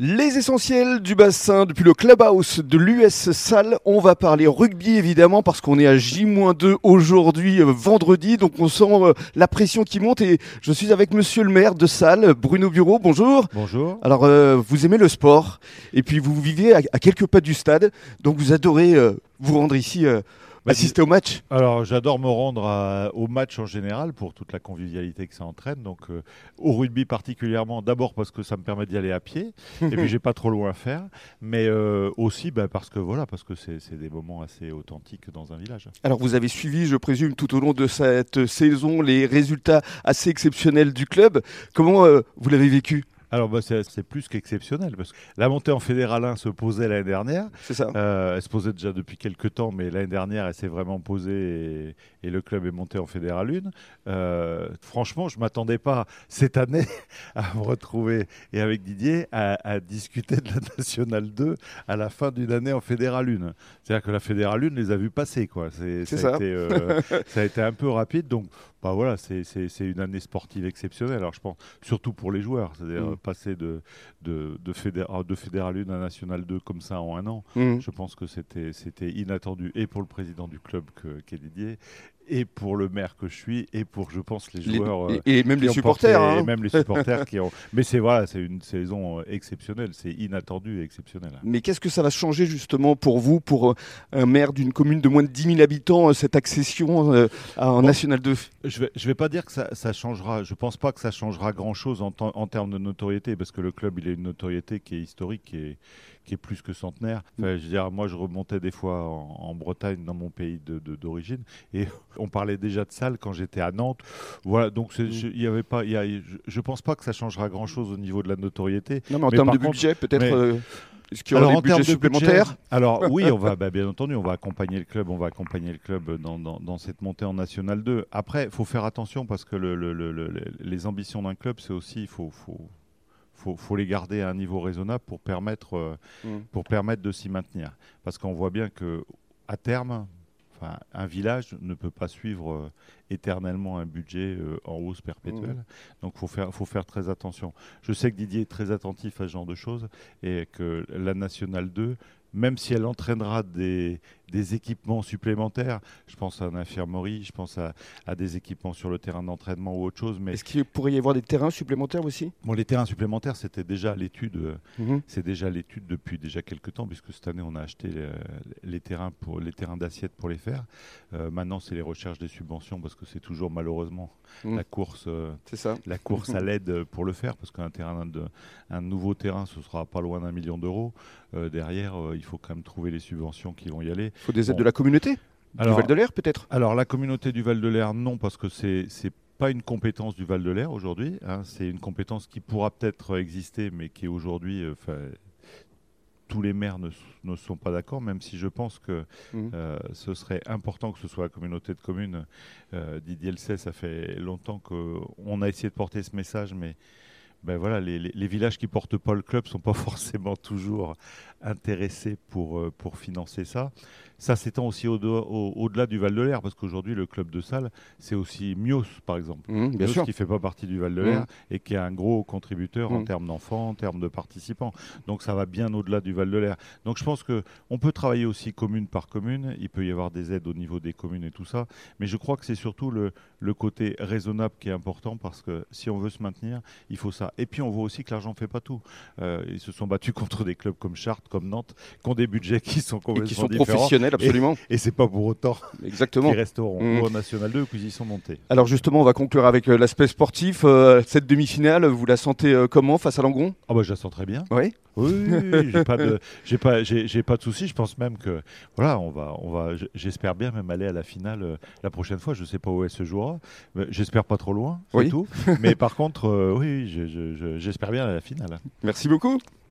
Les essentiels du bassin depuis le clubhouse de l'US Salle. On va parler rugby évidemment parce qu'on est à J-2 aujourd'hui, euh, vendredi. Donc on sent euh, la pression qui monte et je suis avec monsieur le maire de Salle, Bruno Bureau. Bonjour. Bonjour. Alors euh, vous aimez le sport et puis vous vivez à, à quelques pas du stade. Donc vous adorez euh, vous rendre ici, euh, assister au match. Alors, j'adore me rendre à- au match en général pour toute la convivialité que ça entraîne. Donc, euh, au rugby particulièrement, d'abord parce que ça me permet d'y aller à pied, et puis j'ai pas trop loin à faire, mais euh, aussi bah, parce que voilà, parce que c'est c'est des moments assez authentiques dans un village. Alors vous avez suivi, je présume, tout au long de cette saison les résultats assez exceptionnels du club. Comment euh, vous l'avez vécu? Alors, bah, c'est plus qu'exceptionnel parce que la montée en fédéral 1 se posait l'année dernière. C'est ça Euh, elle se posait déjà depuis quelques temps, mais l'année dernière, elle s'est vraiment posée et, et le club est monté en Fédéral 1. Euh, franchement, je ne m'attendais pas cette année à me retrouver et avec Didier à, à discuter de la Nationale 2 à la fin d'une année en Fédéral 1. C'est-à-dire que la Fédéral 1 les a vus passer. Quoi. C'est, ça, A ça. été, euh, ça a été un peu rapide. Donc, bah voilà, c'est, une année sportive exceptionnelle. Alors, je pense surtout pour les joueurs, c'est-à-dire. Passer de, de, de, fédé- de Fédéral 1 à National 2 comme ça en un an. Mhm. Je pense que c'était inattendu et pour le président du club que- qu'est Didier et pour le maire que je suis et pour je pense les joueurs euh, et, et même les supporters. porté- hein. et même les supporters qui ont mais c'est voilà c'est une saison euh, exceptionnelle c'est inattendu et exceptionnel Mais qu'est-ce que ça va changer justement pour vous, pour euh, un maire d'une commune de moins de 10 000 habitants, euh, cette accession euh, à- en Bon. National 2 je vais, je vais pas dire que ça, ça changera je pense pas que ça changera grand chose en, en termes de notoriété parce que le club il a une notoriété qui est historique est qui est plus que centenaire. Enfin, je veux dire, moi, je remontais des fois en, en Bretagne, dans mon pays de- de- d'origine, et on parlait déjà de salle quand j'étais à Nantes. Voilà, donc je- il y avait pas, il y a- je, je pense pas que ça changera grand-chose au niveau de la notoriété. Non, mais en Mais termes de contre- budget, peut-être. mais- euh, Est-ce qu'il y aura en des budgets supplémentaires budget, Alors oui, on va, bah, bien entendu, on va accompagner le club, on va accompagner le club dans, dans- dans cette montée en National 2. Après, il faut faire attention parce que le- le- le- le- les ambitions d'un club, c'est aussi, il faut, faut, faut, faut les garder à un niveau raisonnable pour permettre, euh, Mm. pour permettre de s'y maintenir. Parce qu'on voit bien que à terme, enfin, un village ne peut pas suivre euh, éternellement un budget euh, en hausse perpétuelle. Mmh. Donc il faut faire, faut faire très attention. Je sais que Didier est très attentif à ce genre de choses et que la Nationale 2, même si elle entraînera des, des équipements supplémentaires, je pense à une infirmerie, je pense à, à des équipements sur le terrain d'entraînement ou autre chose, mais Est-ce qu'il pourrait y avoir des terrains supplémentaires aussi? Bon, les terrains supplémentaires, c'était déjà l'étude. euh, Mhm. c'est déjà l'étude depuis déjà quelques temps, puisque cette année, on a acheté les, les terrains, pour, les terrains d'assiette pour les faire. Euh, maintenant, c'est les recherches des subventions, parce que c'est toujours malheureusement Mm. la course. euh, C'est ça. la course à l'aide pour le faire, parce qu'un terrain de, un nouveau terrain, ce sera pas loin d'un million d'euros. Euh, derrière, euh, il faut quand même trouver les subventions qui vont y aller. Il faut des aides Bon. de la communauté Alors- Du Val de l'Air peut-être Alors, la communauté du Val de l'Air, non, parce que c'est pas une compétence du Val de l'Air aujourd'hui. hein. c'est une compétence qui pourra peut-être exister, mais qui est aujourd'hui. euh, tous les maires ne, sont pas d'accord, même si je pense que Mhm. euh, ce serait important que ce soit la communauté de communes. Euh, Didier le sait, ça fait longtemps qu'on a essayé de porter ce message, mais ben voilà, les, les- les villages qui portent pas le club sont pas forcément toujours intéressés pour, euh, pour financer ça. Ça s'étend aussi au- au- au-delà du Val de l'Air, parce qu'aujourd'hui, le club de salle, c'est aussi Mios, par exemple. Mhm, Bien Mios sûr. qui fait pas partie du Val de l'Air Mhm. et qui est un gros contributeur en Mhm. termes d'enfants, en termes de participants. Donc ça va bien au-delà du Val de l'Air. Donc je pense que on peut travailler aussi commune par commune. Il peut y avoir des aides au niveau des communes et tout ça. Mais je crois que c'est surtout le, le côté raisonnable qui est important parce que si on veut se maintenir, il faut ça. Et puis on voit aussi que l'argent ne fait pas tout. Euh, ils se sont battus contre des clubs comme Chartres, comme Nantes, qui ont des budgets qui sont Et complètement qui sont différents. professionnels, absolument. Et c'est pas pour autant Exactement. qu'ils resteront ou en National 2 ou qu'ils y sont montés. Alors justement, on va conclure avec euh, l'aspect sportif. Euh, cette demi-finale, vous la sentez comment face à Langon? Ah bah je la sens très bien. Oui. Oui, oui, oui, j'ai pas de, j'ai pas, j'ai, j'ai pas de souci. Je pense même que, voilà, on va, on va, j'espère bien même aller à la finale la prochaine fois. Je sais pas où elle se jouera. J'espère pas trop loin, c'est Oui. tout. Mais par contre, euh, oui, je- je- je- j'espère bien à la finale. Merci beaucoup.